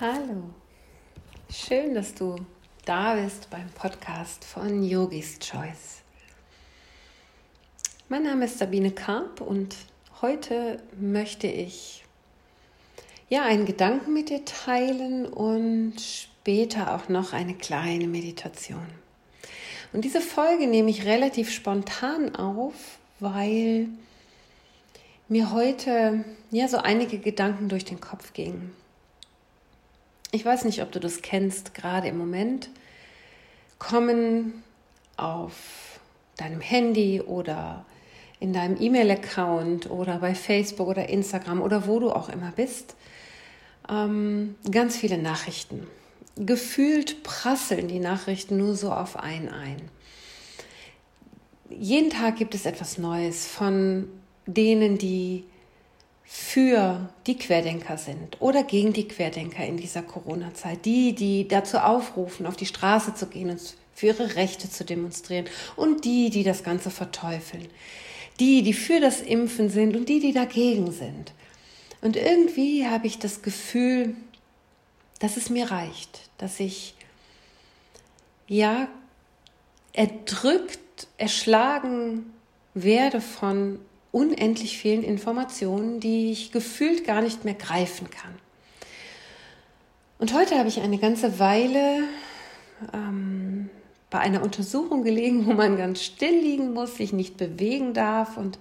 Hallo, schön, dass du da bist beim Podcast von Yogis Choice. Mein Name ist Sabine Karp und heute möchte ich ja einen Gedanken mit dir teilen und später auch noch eine kleine Meditation. Und diese Folge nehme ich relativ spontan auf, weil mir heute ja so einige Gedanken durch den Kopf gingen. Ich weiß nicht, ob du das kennst, gerade im Moment kommen auf deinem Handy oder in deinem E-Mail-Account oder bei Facebook oder Instagram oder wo du auch immer bist, ähm, ganz viele Nachrichten. Gefühlt prasseln die Nachrichten nur so auf einen ein. Jeden Tag gibt es etwas Neues von denen, die für die Querdenker sind oder gegen die Querdenker in dieser Corona-Zeit. Die, die dazu aufrufen, auf die Straße zu gehen und für ihre Rechte zu demonstrieren und die, die das Ganze verteufeln. Die, die für das Impfen sind und die, die dagegen sind. Und irgendwie habe ich das Gefühl, dass es mir reicht, dass ich ja erdrückt, erschlagen werde von unendlich vielen Informationen, die ich gefühlt gar nicht mehr greifen kann. Und heute habe ich eine ganze Weile ähm, bei einer Untersuchung gelegen, wo man ganz still liegen muss, sich nicht bewegen darf und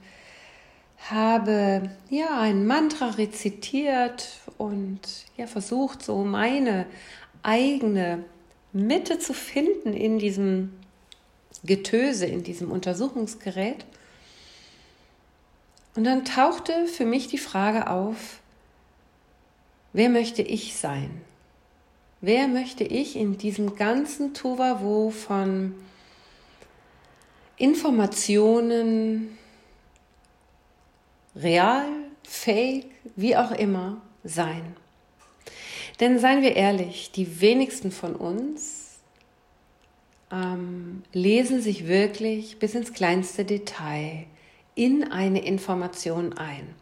habe ja ein Mantra rezitiert und ja versucht so meine eigene Mitte zu finden in diesem Getöse, in diesem Untersuchungsgerät. Und dann tauchte für mich die Frage auf, wer möchte ich sein? Wer möchte ich in diesem ganzen Tuvavu von Informationen, real, fake, wie auch immer, sein? Denn seien wir ehrlich, die wenigsten von uns ähm, lesen sich wirklich bis ins kleinste Detail in eine Information ein.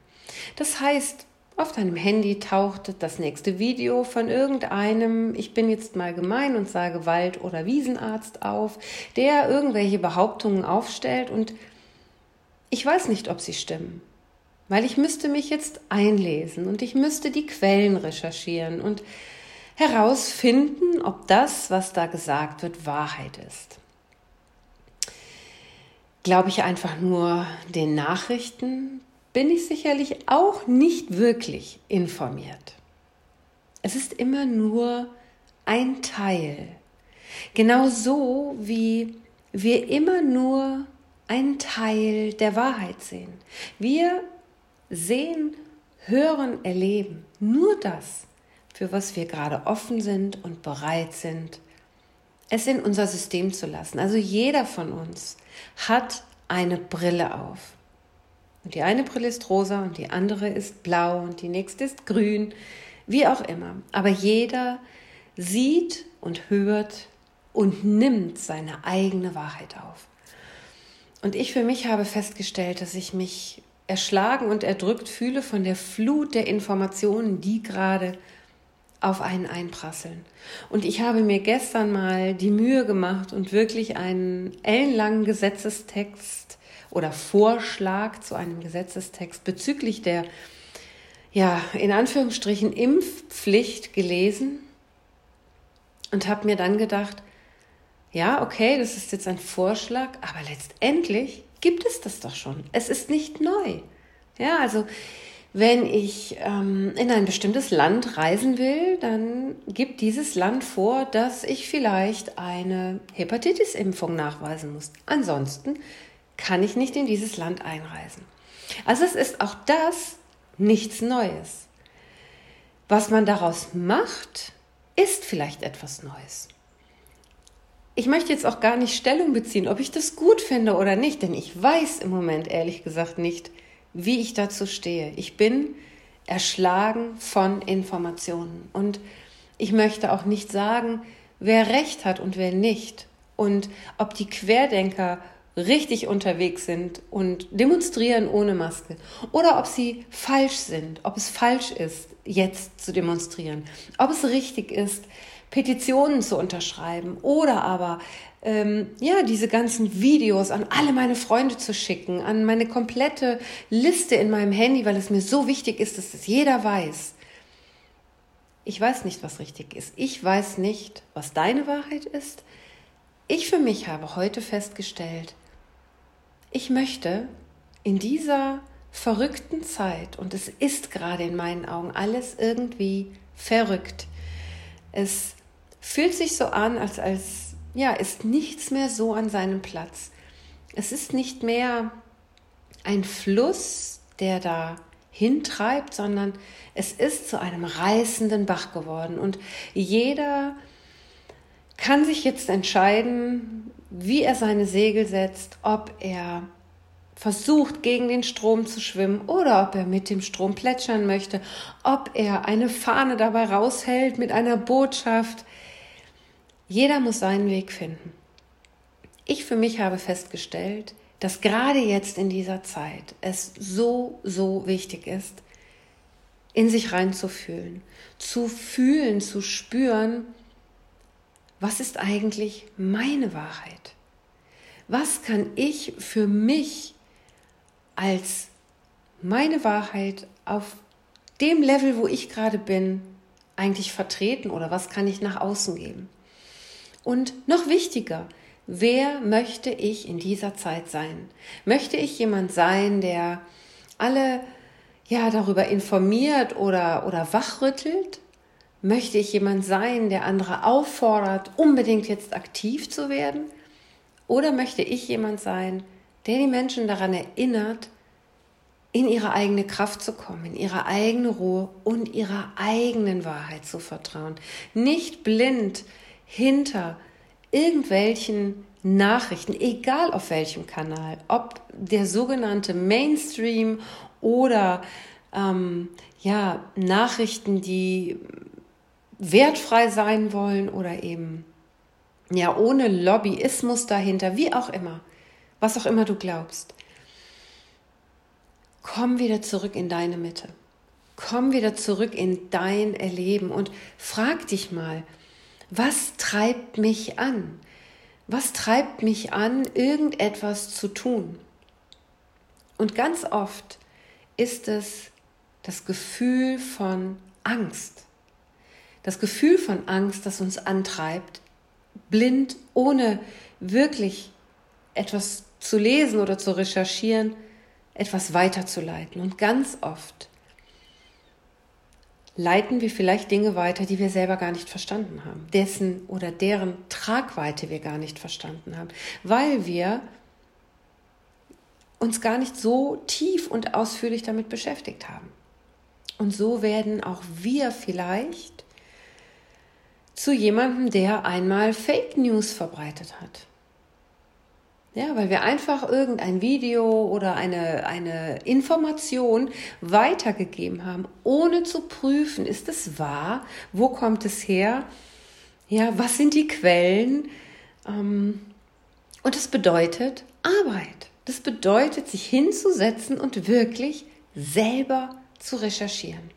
Das heißt, auf deinem Handy taucht das nächste Video von irgendeinem, ich bin jetzt mal gemein und sage Wald- oder Wiesenarzt auf, der irgendwelche Behauptungen aufstellt und ich weiß nicht, ob sie stimmen, weil ich müsste mich jetzt einlesen und ich müsste die Quellen recherchieren und herausfinden, ob das, was da gesagt wird, Wahrheit ist glaube ich einfach nur den Nachrichten, bin ich sicherlich auch nicht wirklich informiert. Es ist immer nur ein Teil. Genauso wie wir immer nur einen Teil der Wahrheit sehen. Wir sehen, hören, erleben nur das, für was wir gerade offen sind und bereit sind, es in unser System zu lassen. Also jeder von uns hat eine Brille auf. Und die eine Brille ist rosa und die andere ist blau und die nächste ist grün, wie auch immer. Aber jeder sieht und hört und nimmt seine eigene Wahrheit auf. Und ich für mich habe festgestellt, dass ich mich erschlagen und erdrückt fühle von der Flut der Informationen, die gerade auf einen einprasseln. Und ich habe mir gestern mal die Mühe gemacht und wirklich einen ellenlangen Gesetzestext oder Vorschlag zu einem Gesetzestext bezüglich der, ja, in Anführungsstrichen Impfpflicht gelesen und habe mir dann gedacht, ja, okay, das ist jetzt ein Vorschlag, aber letztendlich gibt es das doch schon. Es ist nicht neu. Ja, also wenn ich ähm, in ein bestimmtes Land reisen will, dann gibt dieses Land vor, dass ich vielleicht eine Hepatitis-Impfung nachweisen muss. Ansonsten kann ich nicht in dieses Land einreisen. Also es ist auch das nichts Neues. Was man daraus macht, ist vielleicht etwas Neues. Ich möchte jetzt auch gar nicht Stellung beziehen, ob ich das gut finde oder nicht, denn ich weiß im Moment ehrlich gesagt nicht, wie ich dazu stehe. Ich bin erschlagen von Informationen. Und ich möchte auch nicht sagen, wer recht hat und wer nicht. Und ob die Querdenker richtig unterwegs sind und demonstrieren ohne Maske oder ob sie falsch sind, ob es falsch ist, jetzt zu demonstrieren, ob es richtig ist, Petitionen zu unterschreiben oder aber ähm, ja diese ganzen Videos an alle meine Freunde zu schicken, an meine komplette Liste in meinem Handy, weil es mir so wichtig ist, dass das jeder weiß. Ich weiß nicht, was richtig ist. Ich weiß nicht, was deine Wahrheit ist. Ich für mich habe heute festgestellt, ich möchte in dieser verrückten Zeit, und es ist gerade in meinen Augen alles irgendwie verrückt, es fühlt sich so an, als, als ja, ist nichts mehr so an seinem Platz. Es ist nicht mehr ein Fluss, der da hintreibt, sondern es ist zu einem reißenden Bach geworden. Und jeder kann sich jetzt entscheiden, wie er seine Segel setzt, ob er versucht, gegen den Strom zu schwimmen oder ob er mit dem Strom plätschern möchte, ob er eine Fahne dabei raushält mit einer Botschaft. Jeder muss seinen Weg finden. Ich für mich habe festgestellt, dass gerade jetzt in dieser Zeit es so, so wichtig ist, in sich reinzufühlen, zu fühlen, zu spüren, was ist eigentlich meine Wahrheit? Was kann ich für mich als meine Wahrheit auf dem Level, wo ich gerade bin, eigentlich vertreten oder was kann ich nach außen geben? Und noch wichtiger, wer möchte ich in dieser Zeit sein? Möchte ich jemand sein, der alle ja darüber informiert oder oder wachrüttelt? Möchte ich jemand sein, der andere auffordert, unbedingt jetzt aktiv zu werden? Oder möchte ich jemand sein, der die Menschen daran erinnert, in ihre eigene Kraft zu kommen, in ihre eigene Ruhe und ihrer eigenen Wahrheit zu vertrauen? Nicht blind hinter irgendwelchen Nachrichten, egal auf welchem Kanal, ob der sogenannte Mainstream oder ähm, ja, Nachrichten, die wertfrei sein wollen oder eben ja ohne Lobbyismus dahinter, wie auch immer, was auch immer du glaubst. Komm wieder zurück in deine Mitte. Komm wieder zurück in dein Erleben und frag dich mal, was treibt mich an? Was treibt mich an, irgendetwas zu tun? Und ganz oft ist es das Gefühl von Angst. Das Gefühl von Angst, das uns antreibt, blind, ohne wirklich etwas zu lesen oder zu recherchieren, etwas weiterzuleiten. Und ganz oft leiten wir vielleicht Dinge weiter, die wir selber gar nicht verstanden haben, dessen oder deren Tragweite wir gar nicht verstanden haben, weil wir uns gar nicht so tief und ausführlich damit beschäftigt haben. Und so werden auch wir vielleicht zu jemandem, der einmal Fake News verbreitet hat. Ja, weil wir einfach irgendein Video oder eine, eine Information weitergegeben haben, ohne zu prüfen, ist es wahr, wo kommt es her, ja, was sind die Quellen. Ähm, und das bedeutet Arbeit. Das bedeutet, sich hinzusetzen und wirklich selber zu recherchieren.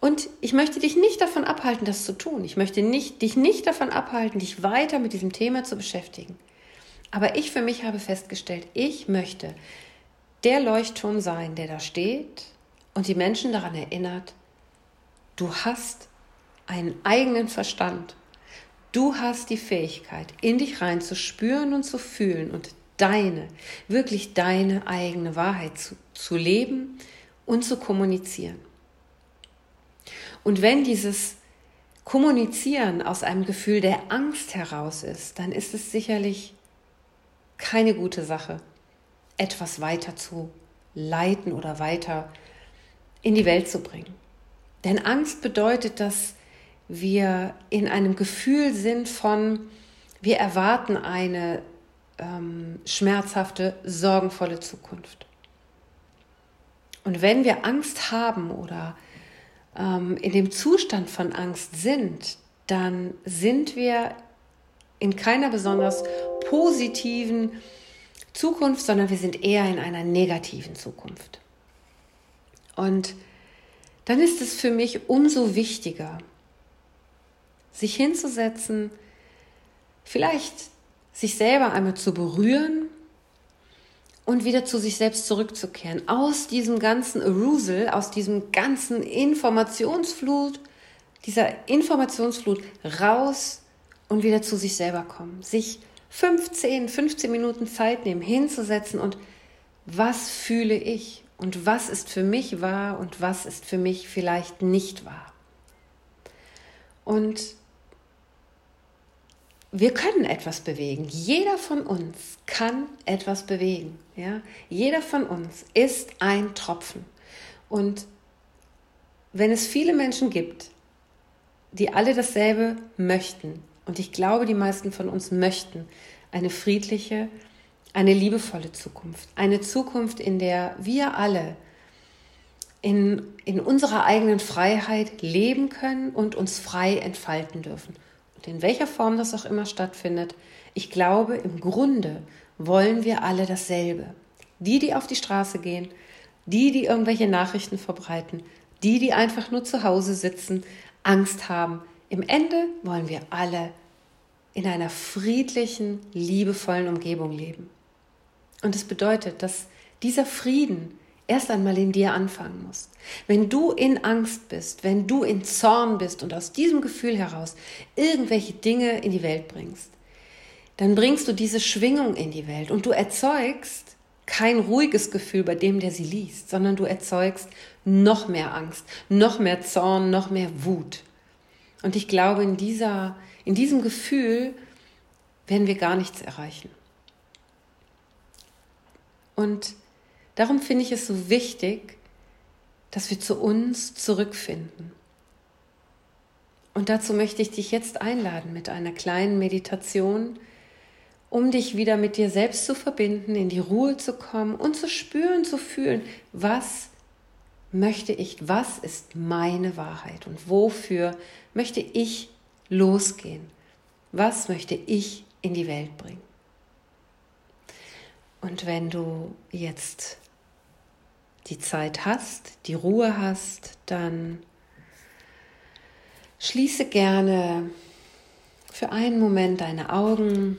Und ich möchte dich nicht davon abhalten, das zu tun. Ich möchte nicht, dich nicht davon abhalten, dich weiter mit diesem Thema zu beschäftigen. Aber ich für mich habe festgestellt, ich möchte der Leuchtturm sein, der da steht und die Menschen daran erinnert, du hast einen eigenen Verstand. Du hast die Fähigkeit, in dich rein zu spüren und zu fühlen und deine, wirklich deine eigene Wahrheit zu, zu leben und zu kommunizieren. Und wenn dieses Kommunizieren aus einem Gefühl der Angst heraus ist, dann ist es sicherlich keine gute Sache, etwas weiter zu leiten oder weiter in die Welt zu bringen. Denn Angst bedeutet, dass wir in einem Gefühl sind von, wir erwarten eine ähm, schmerzhafte, sorgenvolle Zukunft. Und wenn wir Angst haben oder ähm, in dem Zustand von Angst sind, dann sind wir in keiner besonders positiven Zukunft, sondern wir sind eher in einer negativen Zukunft. Und dann ist es für mich umso wichtiger, sich hinzusetzen, vielleicht sich selber einmal zu berühren und wieder zu sich selbst zurückzukehren. Aus diesem ganzen Arousal, aus diesem ganzen Informationsflut, dieser Informationsflut raus und wieder zu sich selber kommen. Sich 15, 15 Minuten Zeit nehmen, hinzusetzen und was fühle ich und was ist für mich wahr und was ist für mich vielleicht nicht wahr. Und wir können etwas bewegen. Jeder von uns kann etwas bewegen. Ja? Jeder von uns ist ein Tropfen. Und wenn es viele Menschen gibt, die alle dasselbe möchten, und ich glaube, die meisten von uns möchten eine friedliche, eine liebevolle Zukunft. Eine Zukunft, in der wir alle in, in unserer eigenen Freiheit leben können und uns frei entfalten dürfen. Und in welcher Form das auch immer stattfindet, ich glaube, im Grunde wollen wir alle dasselbe. Die, die auf die Straße gehen, die, die irgendwelche Nachrichten verbreiten, die, die einfach nur zu Hause sitzen, Angst haben. Im Ende wollen wir alle in einer friedlichen, liebevollen Umgebung leben. Und es das bedeutet, dass dieser Frieden erst einmal in dir anfangen muss. Wenn du in Angst bist, wenn du in Zorn bist und aus diesem Gefühl heraus irgendwelche Dinge in die Welt bringst, dann bringst du diese Schwingung in die Welt und du erzeugst kein ruhiges Gefühl bei dem, der sie liest, sondern du erzeugst noch mehr Angst, noch mehr Zorn, noch mehr Wut. Und ich glaube, in dieser in diesem Gefühl werden wir gar nichts erreichen. Und darum finde ich es so wichtig, dass wir zu uns zurückfinden. Und dazu möchte ich dich jetzt einladen mit einer kleinen Meditation, um dich wieder mit dir selbst zu verbinden, in die Ruhe zu kommen und zu spüren, zu fühlen, was möchte ich, was ist meine Wahrheit und wofür möchte ich losgehen? Was möchte ich in die Welt bringen? Und wenn du jetzt die Zeit hast, die Ruhe hast, dann schließe gerne für einen Moment deine Augen,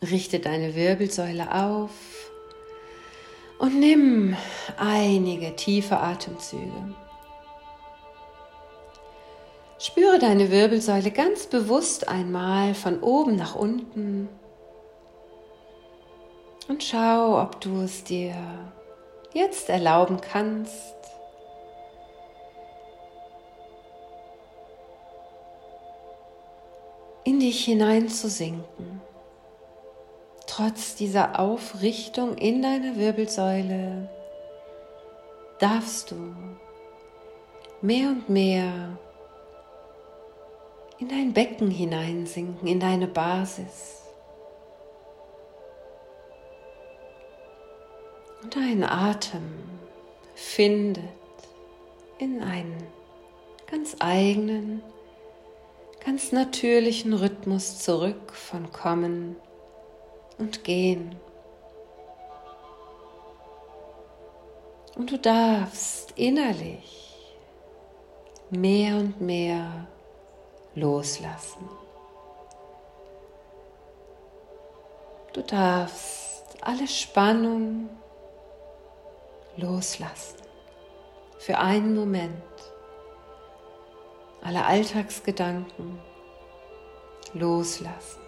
richte deine Wirbelsäule auf und nimm einige tiefe Atemzüge. Spüre deine Wirbelsäule ganz bewusst einmal von oben nach unten und schau, ob du es dir jetzt erlauben kannst, in dich hineinzusinken. Trotz dieser Aufrichtung in deiner Wirbelsäule darfst du mehr und mehr in dein Becken hineinsinken, in deine Basis. Und dein Atem findet in einen ganz eigenen, ganz natürlichen Rhythmus zurück von Kommen und Gehen. Und du darfst innerlich mehr und mehr loslassen. Du darfst alle Spannung loslassen. Für einen Moment. Alle Alltagsgedanken loslassen.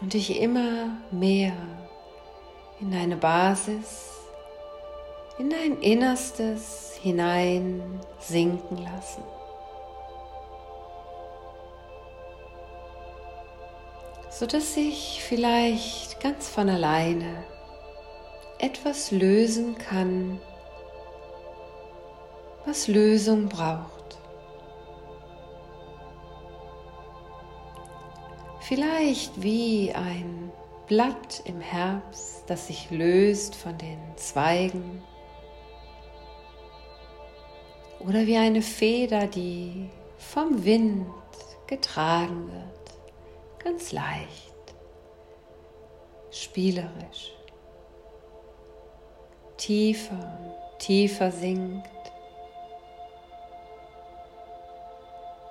Und dich immer mehr in deine Basis, in dein Innerstes hinein sinken lassen. sodass sich vielleicht ganz von alleine etwas lösen kann, was Lösung braucht. Vielleicht wie ein Blatt im Herbst, das sich löst von den Zweigen oder wie eine Feder, die vom Wind getragen wird, ganz leicht, spielerisch, tiefer tiefer sinkt.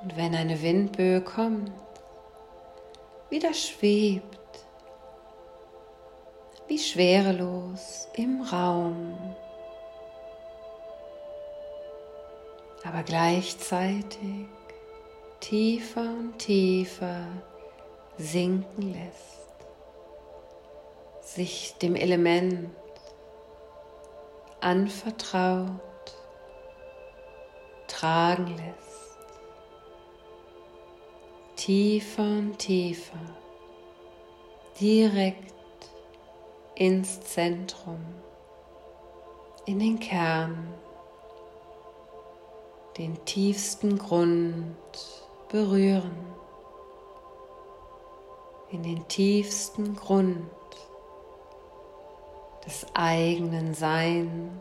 Und wenn eine Windböe kommt, wieder schwebt, wie schwerelos im Raum, aber gleichzeitig tiefer und tiefer sinken lässt, sich dem Element anvertraut, tragen lässt, tiefer und tiefer, direkt ins Zentrum, in den Kern, den tiefsten Grund berühren, in den tiefsten Grund des eigenen Seins.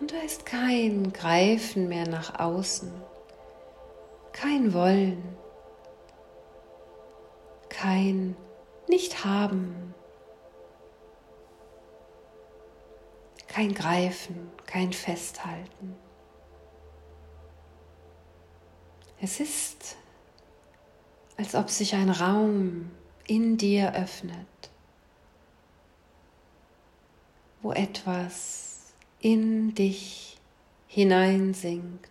Und da ist kein Greifen mehr nach außen, kein Wollen, kein Nicht-Haben, kein Greifen, kein Festhalten. Es ist, als ob sich ein Raum in dir öffnet, wo etwas in dich hineinsinkt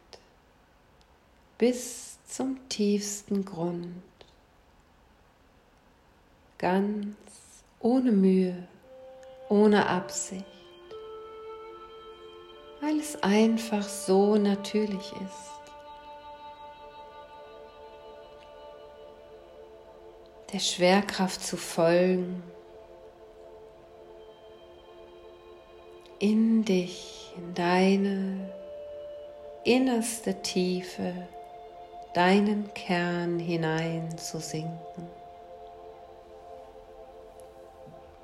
bis zum tiefsten Grund, ganz ohne Mühe, ohne Absicht, weil es einfach so natürlich ist. der Schwerkraft zu folgen, in dich, in deine innerste Tiefe, deinen Kern hinein zu sinken.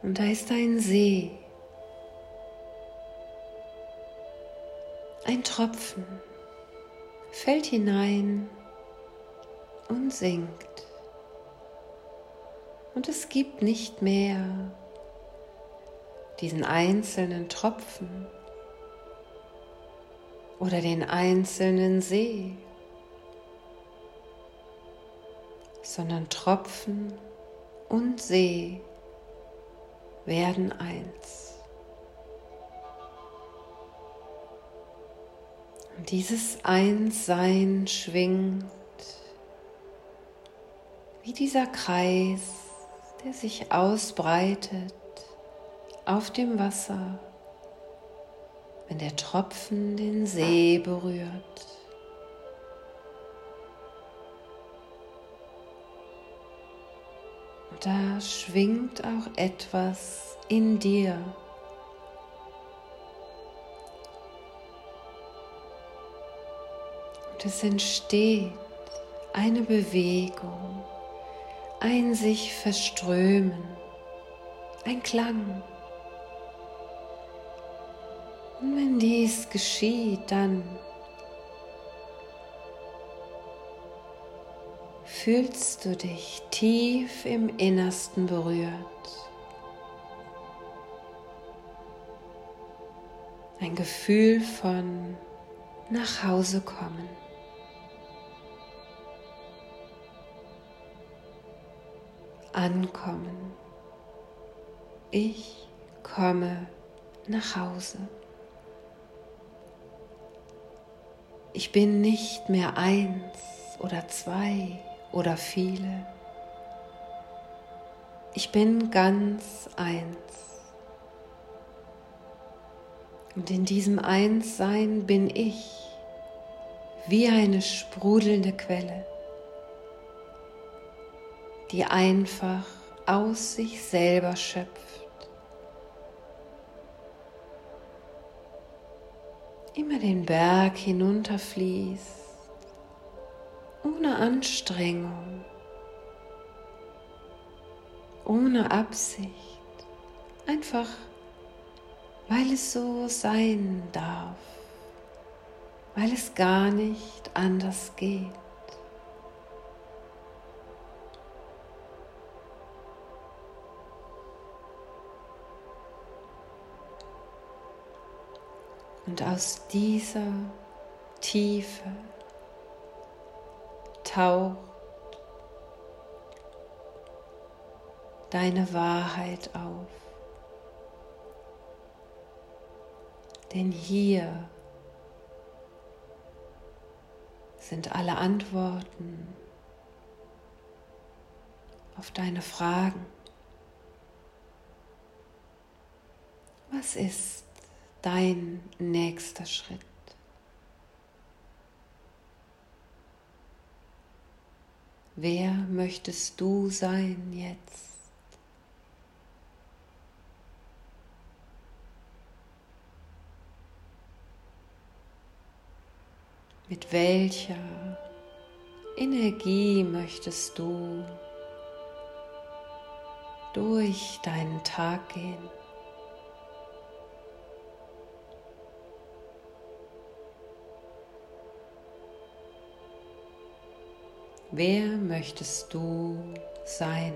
Und da ist ein See, ein Tropfen, fällt hinein und sinkt. Und es gibt nicht mehr diesen einzelnen Tropfen oder den einzelnen See, sondern Tropfen und See werden eins. Dieses Einssein schwingt wie dieser Kreis der sich ausbreitet auf dem Wasser, wenn der Tropfen den See berührt. Da schwingt auch etwas in dir. Es entsteht eine Bewegung ein sich verströmen, ein Klang. Und wenn dies geschieht, dann fühlst du dich tief im Innersten berührt. Ein Gefühl von nach Hause kommen. Ankommen. Ich komme nach Hause. Ich bin nicht mehr eins oder zwei oder viele. Ich bin ganz eins. Und in diesem Einssein bin ich wie eine sprudelnde Quelle die einfach aus sich selber schöpft. Immer den Berg hinunterfließt, ohne Anstrengung, ohne Absicht, einfach weil es so sein darf, weil es gar nicht anders geht. Und aus dieser Tiefe taucht deine Wahrheit auf. Denn hier sind alle Antworten auf deine Fragen. Was ist dein nächster Schritt? Wer möchtest du sein jetzt? Mit welcher Energie möchtest du durch deinen Tag gehen? Wer möchtest du sein?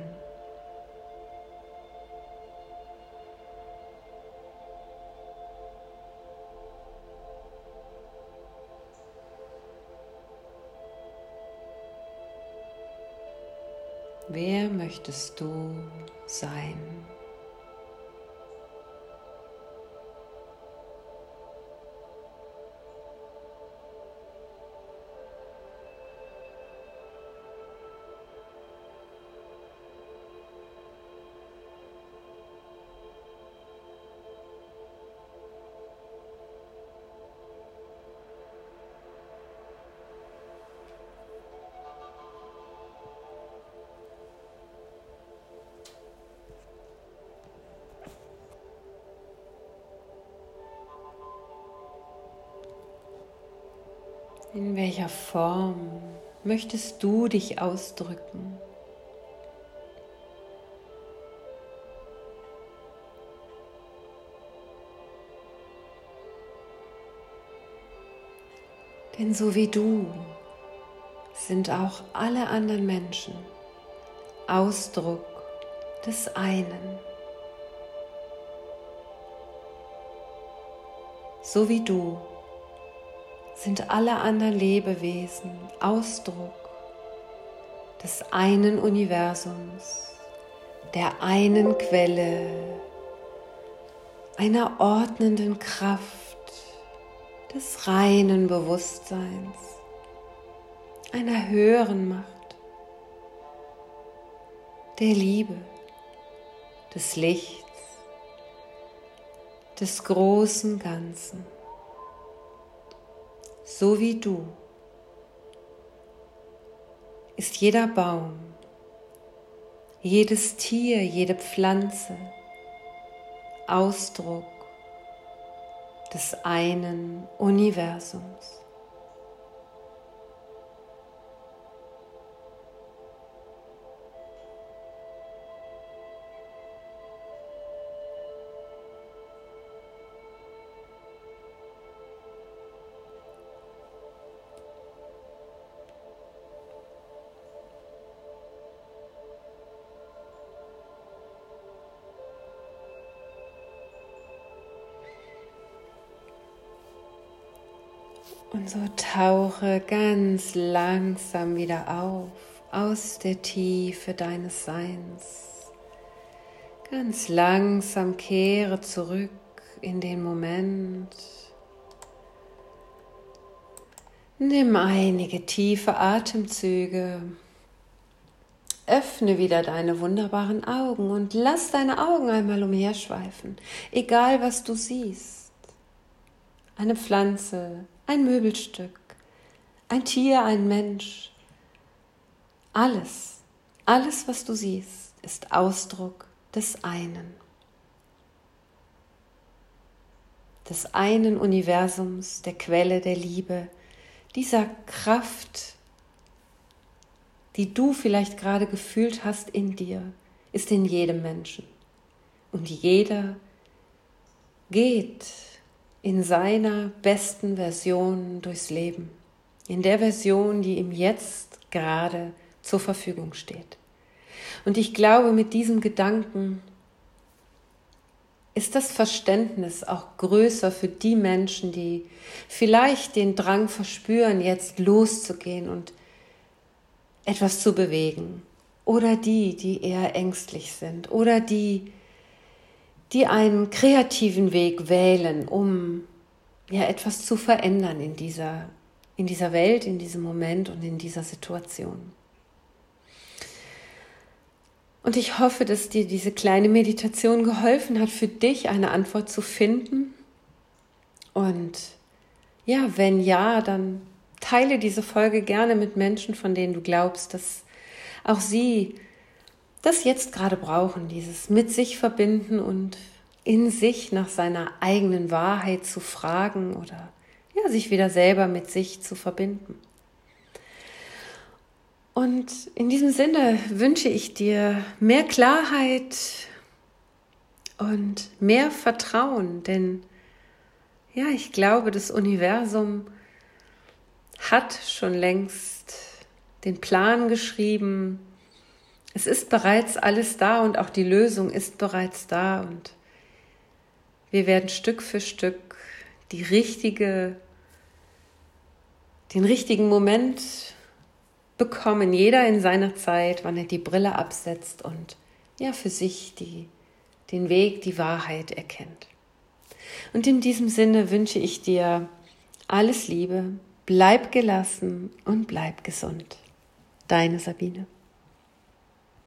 Wer möchtest du sein? In welcher Form möchtest du dich ausdrücken? Denn so wie du sind auch alle anderen Menschen Ausdruck des einen. So wie du sind alle anderen Lebewesen Ausdruck des einen Universums, der einen Quelle, einer ordnenden Kraft, des reinen Bewusstseins, einer höheren Macht, der Liebe, des Lichts, des großen Ganzen so wie du, ist jeder Baum, jedes Tier, jede Pflanze Ausdruck des einen Universums. Und so tauche ganz langsam wieder auf aus der Tiefe deines Seins. Ganz langsam kehre zurück in den Moment. Nimm einige tiefe Atemzüge. Öffne wieder deine wunderbaren Augen und lass deine Augen einmal umherschweifen, egal was du siehst. Eine Pflanze, ein Möbelstück, ein Tier, ein Mensch. Alles, alles, was du siehst, ist Ausdruck des einen. Des einen Universums, der Quelle der Liebe, dieser Kraft, die du vielleicht gerade gefühlt hast in dir, ist in jedem Menschen. Und jeder geht in seiner besten Version durchs Leben, in der Version, die ihm jetzt gerade zur Verfügung steht. Und ich glaube, mit diesem Gedanken ist das Verständnis auch größer für die Menschen, die vielleicht den Drang verspüren, jetzt loszugehen und etwas zu bewegen. Oder die, die eher ängstlich sind. Oder die, die einen kreativen Weg wählen, um ja etwas zu verändern in dieser, in dieser Welt, in diesem Moment und in dieser Situation. Und ich hoffe, dass dir diese kleine Meditation geholfen hat, für dich eine Antwort zu finden. Und ja, wenn ja, dann teile diese Folge gerne mit Menschen, von denen du glaubst, dass auch sie das jetzt gerade brauchen, dieses mit sich verbinden und in sich nach seiner eigenen Wahrheit zu fragen oder ja, sich wieder selber mit sich zu verbinden. Und in diesem Sinne wünsche ich dir mehr Klarheit und mehr Vertrauen, denn ja, ich glaube, das Universum hat schon längst den Plan geschrieben. Es ist bereits alles da und auch die Lösung ist bereits da und wir werden Stück für Stück die richtige, den richtigen Moment bekommen, jeder in seiner Zeit, wann er die Brille absetzt und ja für sich die, den Weg, die Wahrheit erkennt. Und in diesem Sinne wünsche ich dir alles Liebe, bleib gelassen und bleib gesund. Deine Sabine.